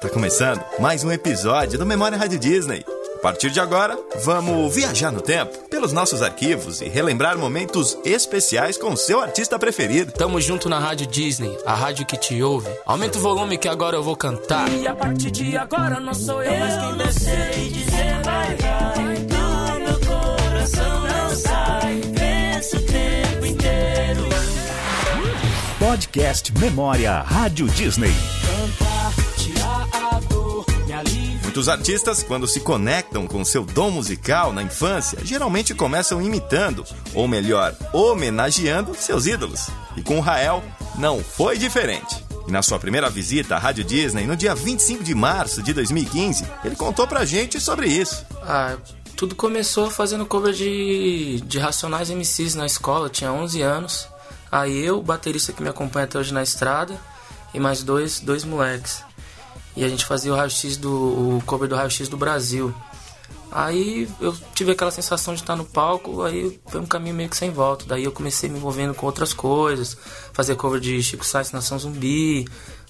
Tá começando mais um episódio do Memória Rádio Disney. A partir de agora, vamos viajar no tempo pelos nossos arquivos e relembrar momentos especiais com seu artista preferido. Tamo junto na Rádio Disney, a rádio que te ouve. Aumenta o volume que agora eu vou cantar. E a partir de agora não sou eu, mas quem você sei dizer vai, vai. Do meu coração não sai, penso o tempo inteiro. Podcast Memória Rádio Disney. Muitos artistas, quando se conectam com seu dom musical na infância, geralmente começam imitando, ou melhor, homenageando seus ídolos. E com Rael, não foi diferente. E na sua primeira visita à Rádio Disney, no dia 25 de março de 2015, ele contou pra gente sobre isso. Ah, tudo começou fazendo cover de, de Racionais MCs na escola, eu tinha 11 anos. Aí eu, baterista que me acompanha até hoje na estrada, e mais dois, dois moleques. E a gente fazia o raio-x do o cover do raio-x do Brasil. Aí eu tive aquela sensação de estar no palco, aí foi um caminho meio que sem volta. Daí eu comecei me envolvendo com outras coisas, fazer cover de Chico Sainz Nação Zumbi.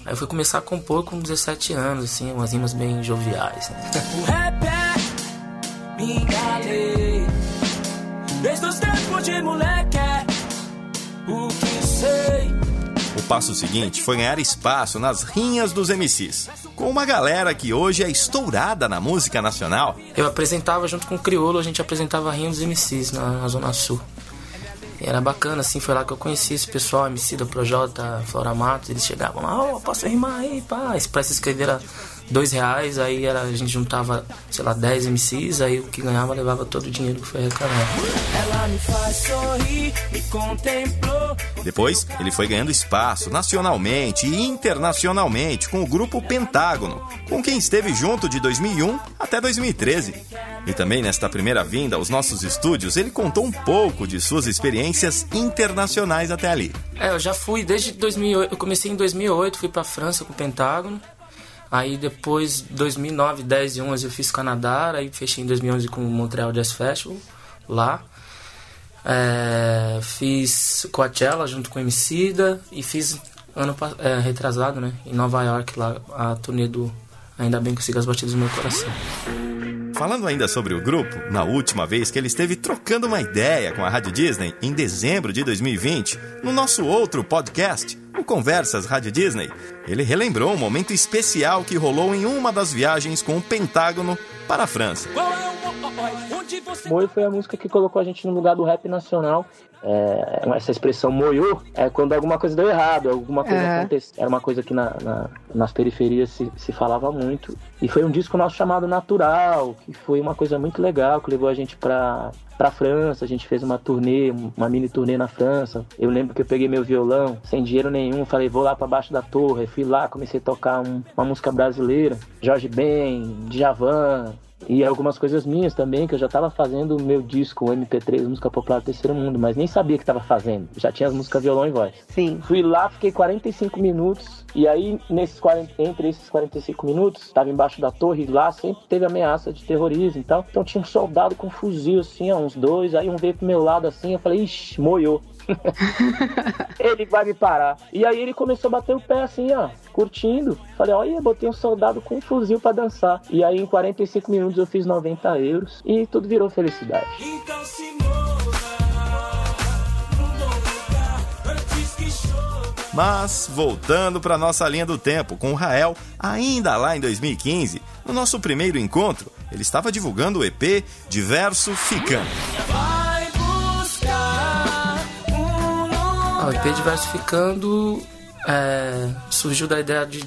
Aí eu fui começar a compor com 17 anos, assim, umas rimas bem joviais. Né? O rap é minha lei. Desde os tempos de moleque passo seguinte foi ganhar espaço nas rinhas dos MCs, com uma galera que hoje é estourada na música nacional. Eu apresentava junto com o Criolo, a gente apresentava Rinho dos MCs na, na Zona Sul. E era bacana, assim, foi lá que eu conheci esse pessoal, MC da Projota, Flora Matos, eles chegavam lá, ó, posso rimar aí, pá. Pra se escrever era dois reais, aí era, a gente juntava, sei lá, 10 MCs, aí o que ganhava levava todo o dinheiro que foi arrecadado. Ela me faz sorrir, me contemplou. Depois, ele foi ganhando espaço nacionalmente e internacionalmente com o grupo Pentágono, com quem esteve junto de 2001 até 2013. E também nesta primeira vinda aos nossos estúdios, ele contou um pouco de suas experiências internacionais até ali. É, eu já fui desde 2008, eu comecei em 2008, fui pra França com o Pentágono. Aí depois, 2009, 10 e 11 eu fiz Canadá, aí fechei em 2011 com o Montreal Jazz Festival, lá. É, fiz Coachella junto com o Emicida e fiz ano é, retrasado, né, em Nova York, lá, a turnê do Ainda Bem que eu as batidas do meu coração. Falando ainda sobre o grupo, na última vez que ele esteve trocando uma ideia com a Rádio Disney, em dezembro de 2020, no nosso outro podcast, o Conversas Rádio Disney, ele relembrou um momento especial que rolou em uma das viagens com o Pentágono para a França. É o mo- onde você Moio foi a música que colocou a gente no lugar do rap nacional. É, essa expressão moiô é quando alguma coisa deu errado, alguma coisa Aham. aconteceu. Era uma coisa que na- na- nas periferias se, se falava muito. E foi um disco nosso chamado Natural, que foi uma coisa muito legal, que levou a gente pra, pra França. A gente fez uma turnê, uma mini turnê na França. Eu lembro que eu peguei meu violão, sem dinheiro nenhum, falei, vou lá pra baixo da torre. Fui lá, comecei a tocar um- uma música brasileira, Jorge Ben, Djavan, e algumas coisas minhas também, que eu já tava fazendo o meu disco, o MP3, Música Popular do Terceiro Mundo, mas nem sabia que tava fazendo. Já tinha as músicas violão e voz. Sim. Fui lá, fiquei 45 minutos, e aí, nesses 40, entre esses 45 minutos, tava embaixo da torre, e lá sempre teve ameaça de terrorismo e tal. Então tinha um soldado com fuzil, assim, ó, uns dois, aí um veio pro meu lado assim, eu falei, ixi, moiou. ele vai me parar. E aí ele começou a bater o pé assim, ó, curtindo. Falei, olha, botei um soldado com um fuzil pra dançar. E aí em 45 minutos eu fiz 90 euros e tudo virou felicidade. então se. Mas, voltando para nossa linha do tempo, com o Rael, ainda lá em 2015, no nosso primeiro encontro, ele estava divulgando o EP Diverso Ficando. Ah, o. EP Diversificando é, surgiu da ideia de,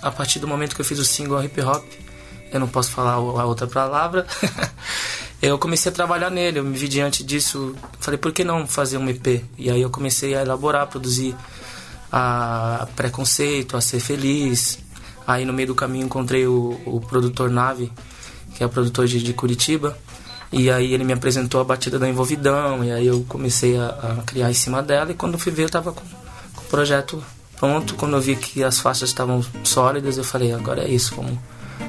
a partir do momento que eu fiz o single hip hop, eu não posso falar a outra palavra, eu comecei a trabalhar nele, eu me vi diante disso, falei, por que não fazer um EP? E aí eu comecei a elaborar, produzir a, a preconceito, a ser feliz. Aí no meio do caminho encontrei o, o produtor Nave, que é o produtor de, de Curitiba. E aí ele me apresentou a batida da Envolvidão, e aí eu comecei a, a criar em cima dela, e quando eu fui ver eu tava com, com o projeto pronto, quando eu vi que as faixas estavam sólidas, eu falei, agora é isso, vamos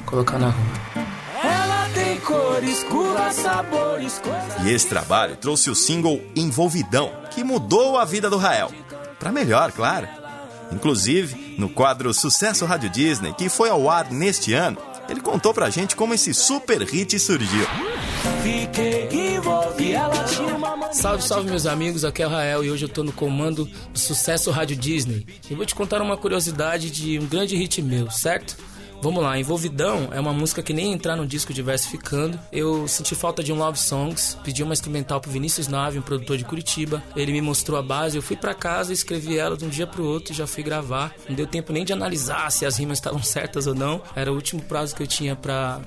colocar na rua. Ela tem cores, cura, sabores, coisas. E esse trabalho trouxe o single Envolvidão, que mudou a vida do Rael. Pra melhor, claro. Inclusive, no quadro Sucesso Rádio Disney, que foi ao ar neste ano, ele contou pra gente como esse super hit surgiu. Salve, salve meus amigos, aqui é o Rael e hoje eu tô no comando do Sucesso Rádio Disney. E vou te contar uma curiosidade de um grande hit meu, certo? Vamos lá, Envolvidão é uma música que nem entrar no disco diversificando. Eu senti falta de um Love Songs, pedi uma instrumental pro Vinícius Nave, um produtor de Curitiba. Ele me mostrou a base, eu fui para casa, escrevi ela de um dia pro outro e já fui gravar. Não deu tempo nem de analisar se as rimas estavam certas ou não. Era o último prazo que eu tinha pra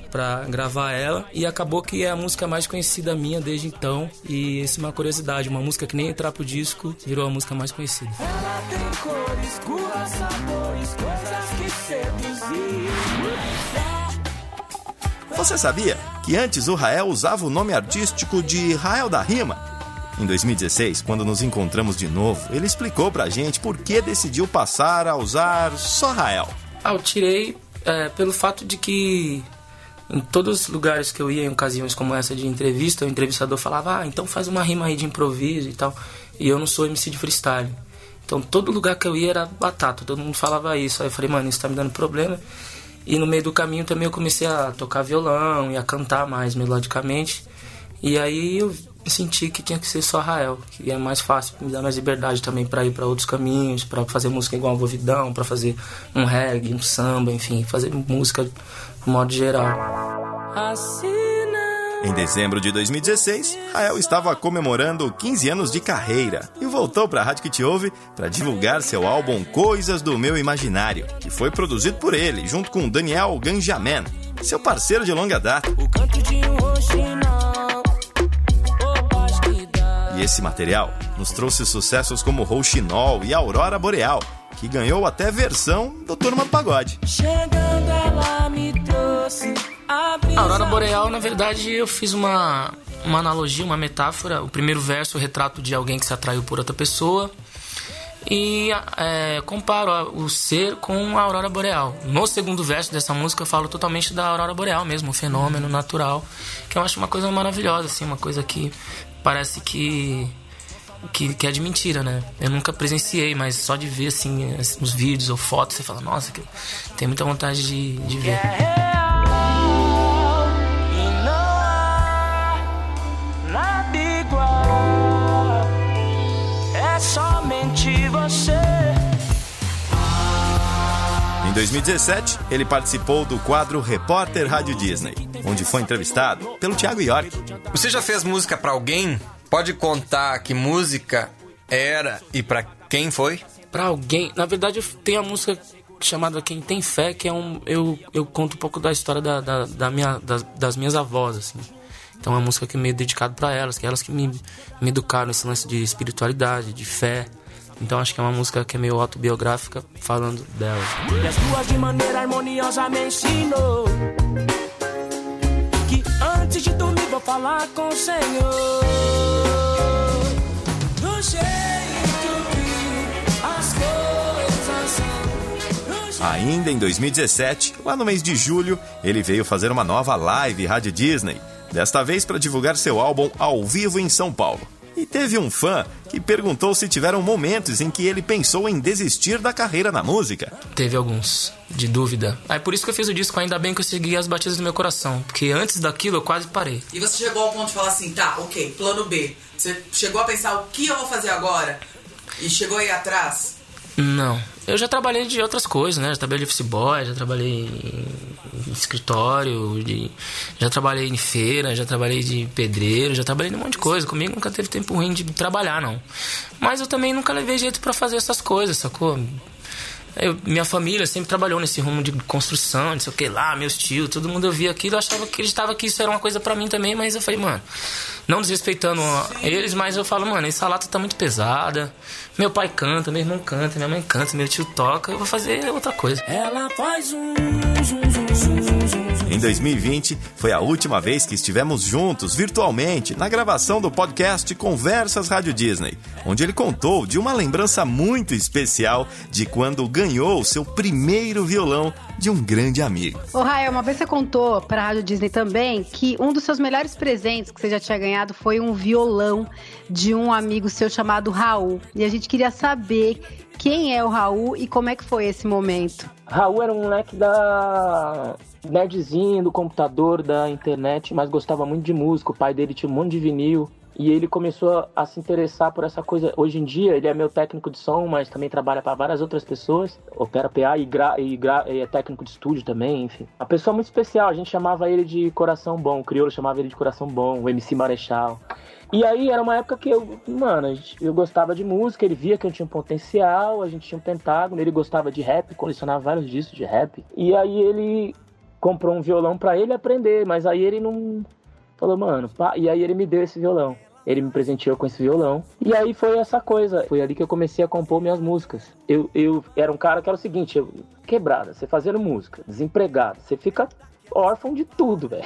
gravar ela. E acabou que é a música mais conhecida minha desde então. E isso é uma curiosidade, uma música que nem entrar pro disco virou a música mais conhecida. Ela tem cores, cores, sabores, coisas que seduzir. Você sabia que antes o Rael usava o nome artístico de Rael da Rima? Em 2016, quando nos encontramos de novo, ele explicou pra gente por que decidiu passar a usar só Rael. Ah, eu tirei é, pelo fato de que em todos os lugares que eu ia, em ocasiões como essa de entrevista, o entrevistador falava, ah, então faz uma rima aí de improviso e tal. E eu não sou MC de freestyle. Então todo lugar que eu ia era batata, todo mundo falava isso. Aí eu falei, mano, isso tá me dando problema. E no meio do caminho também eu comecei a tocar violão e a cantar mais melodicamente. E aí eu senti que tinha que ser só Rael, que é mais fácil, me dá mais liberdade também para ir para outros caminhos, para fazer música igual a Vovidão, para fazer um reggae, um samba, enfim, fazer música de modo geral. Em dezembro de 2016, Rael estava comemorando 15 anos de carreira e voltou para a Rádio que te ouve para divulgar seu álbum Coisas do Meu Imaginário, que foi produzido por ele, junto com Daniel Ganjamin, seu parceiro de longa data. E esse material nos trouxe sucessos como Rouxinol e Aurora Boreal, que ganhou até versão do Turma do Pagode. Chegando ela me trouxe a Aurora Boreal, na verdade, eu fiz uma, uma analogia, uma metáfora. O primeiro verso, o retrato de alguém que se atraiu por outra pessoa. E é, comparo o ser com a Aurora Boreal. No segundo verso dessa música, eu falo totalmente da Aurora Boreal mesmo, um fenômeno natural. Que eu acho uma coisa maravilhosa, assim, uma coisa que parece que. Que, que é de mentira, né? Eu nunca presenciei, mas só de ver assim os vídeos ou fotos, você fala, nossa, tem muita vontade de, de ver. Em 2017, ele participou do quadro Repórter Rádio Disney, onde foi entrevistado pelo Thiago York. Você já fez música pra alguém? Pode contar que música era e pra quem foi? Pra alguém. Na verdade, eu tenho a música chamada Quem Tem Fé, que é um. Eu, eu conto um pouco da história da, da, da minha, das, das minhas avós, assim. Então é uma música que é meio dedicado pra elas, que é elas que me, me educaram nesse lance de espiritualidade, de fé. Então acho que é uma música que é meio autobiográfica falando delas. E as duas de maneira harmoniosa me ensinou que antes de dormir vou falar com o Senhor. Do jeito que as coisas são. Do jeito Ainda em 2017, lá no mês de julho, ele veio fazer uma nova live Rádio Disney, desta vez para divulgar seu álbum ao vivo em São Paulo. E teve um fã que perguntou se tiveram momentos em que ele pensou em desistir da carreira na música. Teve alguns, de dúvida. Aí por isso que eu fiz o disco, ainda bem que eu segui as batidas do meu coração. Porque antes daquilo eu quase parei. E você chegou ao ponto de falar assim, tá, ok, plano B. Você chegou a pensar o que eu vou fazer agora? E chegou aí atrás? Não. Eu já trabalhei de outras coisas, né? Já trabalhei de office boy, já trabalhei em escritório, de- já trabalhei em feira, já trabalhei de pedreiro, já trabalhei em um monte de coisa. Comigo nunca teve tempo ruim de trabalhar, não. Mas eu também nunca levei jeito pra fazer essas coisas, sacou? Eu- minha família sempre trabalhou nesse rumo de construção, não sei o que lá, meus tios, todo mundo eu via aquilo, eu achava, acreditava que isso era uma coisa pra mim também, mas eu falei, mano, não desrespeitando a- eles, mas eu falo, mano, essa lata tá muito pesada. Meu pai canta, meu irmão canta, minha mãe canta, meu tio toca, eu vou fazer outra coisa. Ela faz um zum, zum, zum, zum, zum. Em 2020, foi a última vez que estivemos juntos, virtualmente, na gravação do podcast Conversas Rádio Disney, onde ele contou de uma lembrança muito especial de quando ganhou seu primeiro violão de um grande amigo. Ô, Rael, uma vez você contou pra Rádio Disney também que um dos seus melhores presentes que você já tinha ganhado foi um violão de um amigo seu chamado Raul. E a gente queria saber quem é o Raul e como é que foi esse momento. Raul era um moleque da nerdzinho, do computador, da internet, mas gostava muito de música. O pai dele tinha um monte de vinil. E ele começou a se interessar por essa coisa. Hoje em dia, ele é meu técnico de som, mas também trabalha para várias outras pessoas. Opera PA e, gra, e, gra, e é técnico de estúdio também, enfim. Uma pessoa muito especial. A gente chamava ele de Coração Bom. O Crioulo chamava ele de Coração Bom. O MC Marechal. E aí era uma época que eu, mano, eu gostava de música, ele via que eu tinha um potencial, a gente tinha um pentágono, ele gostava de rap, colecionava vários discos de rap. E aí ele comprou um violão para ele aprender, mas aí ele não falou, mano, pá, e aí ele me deu esse violão. Ele me presenteou com esse violão. E aí foi essa coisa. Foi ali que eu comecei a compor minhas músicas. Eu, eu era um cara que era o seguinte: eu, quebrada, você fazendo música, desempregado, você fica órfão de tudo, velho.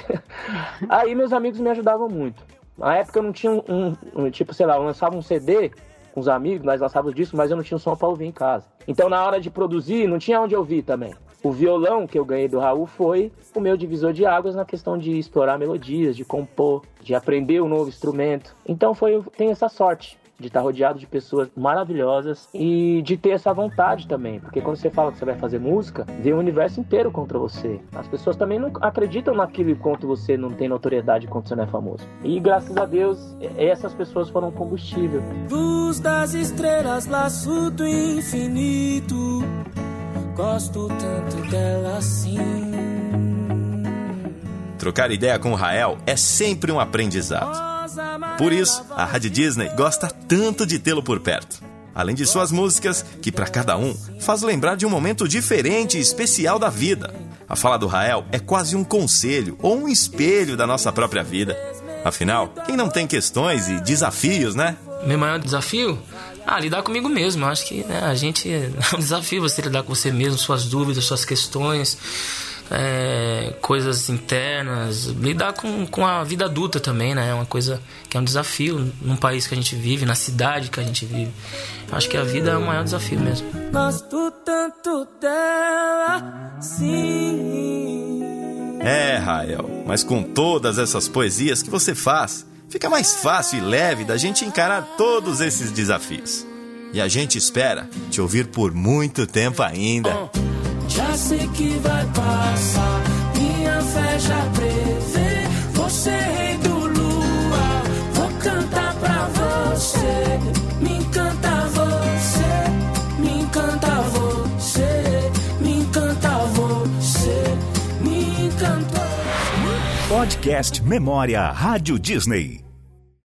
Aí meus amigos me ajudavam muito. Na época eu não tinha um, um, tipo, sei lá, eu lançava um CD com os amigos, nós lançávamos disso, mas eu não tinha som pra ouvir em casa. Então na hora de produzir, não tinha onde ouvir também. O violão que eu ganhei do Raul foi o meu divisor de águas na questão de explorar melodias, de compor, de aprender um novo instrumento. Então foi, tenho essa sorte de estar rodeado de pessoas maravilhosas e de ter essa vontade também, porque quando você fala que você vai fazer música, vem o universo inteiro contra você. As pessoas também não acreditam naquilo enquanto você não tem notoriedade enquanto você não é famoso. E graças a Deus, essas pessoas foram combustível. Luz das estrelas, laço do infinito. Gosto tanto dela assim. Trocar ideia com o Rael é sempre um aprendizado. Por isso, a Rádio Disney gosta tanto de tê-lo por perto. Além de suas músicas, que para cada um faz lembrar de um momento diferente e especial da vida. A fala do Rael é quase um conselho ou um espelho da nossa própria vida. Afinal, quem não tem questões e desafios, né? Meu maior desafio? Ah, lidar comigo mesmo. Acho que né, a gente. É um desafio você lidar com você mesmo, suas dúvidas, suas questões, é, coisas internas. Lidar com, com a vida adulta também, né? É uma coisa que é um desafio num país que a gente vive, na cidade que a gente vive. Acho que a vida é o maior desafio mesmo. Gosto tanto dela, sim. É, Rael, mas com todas essas poesias que você faz, fica mais fácil e leve da gente encarar todos esses desafios. E a gente espera te ouvir por muito tempo ainda. Já sei que vai passar, minha fé já prevê. Você é rei do lua, vou cantar pra você. Me encanta você, me encanta você, me encanta você, me encanta. Podcast Memória Rádio Disney.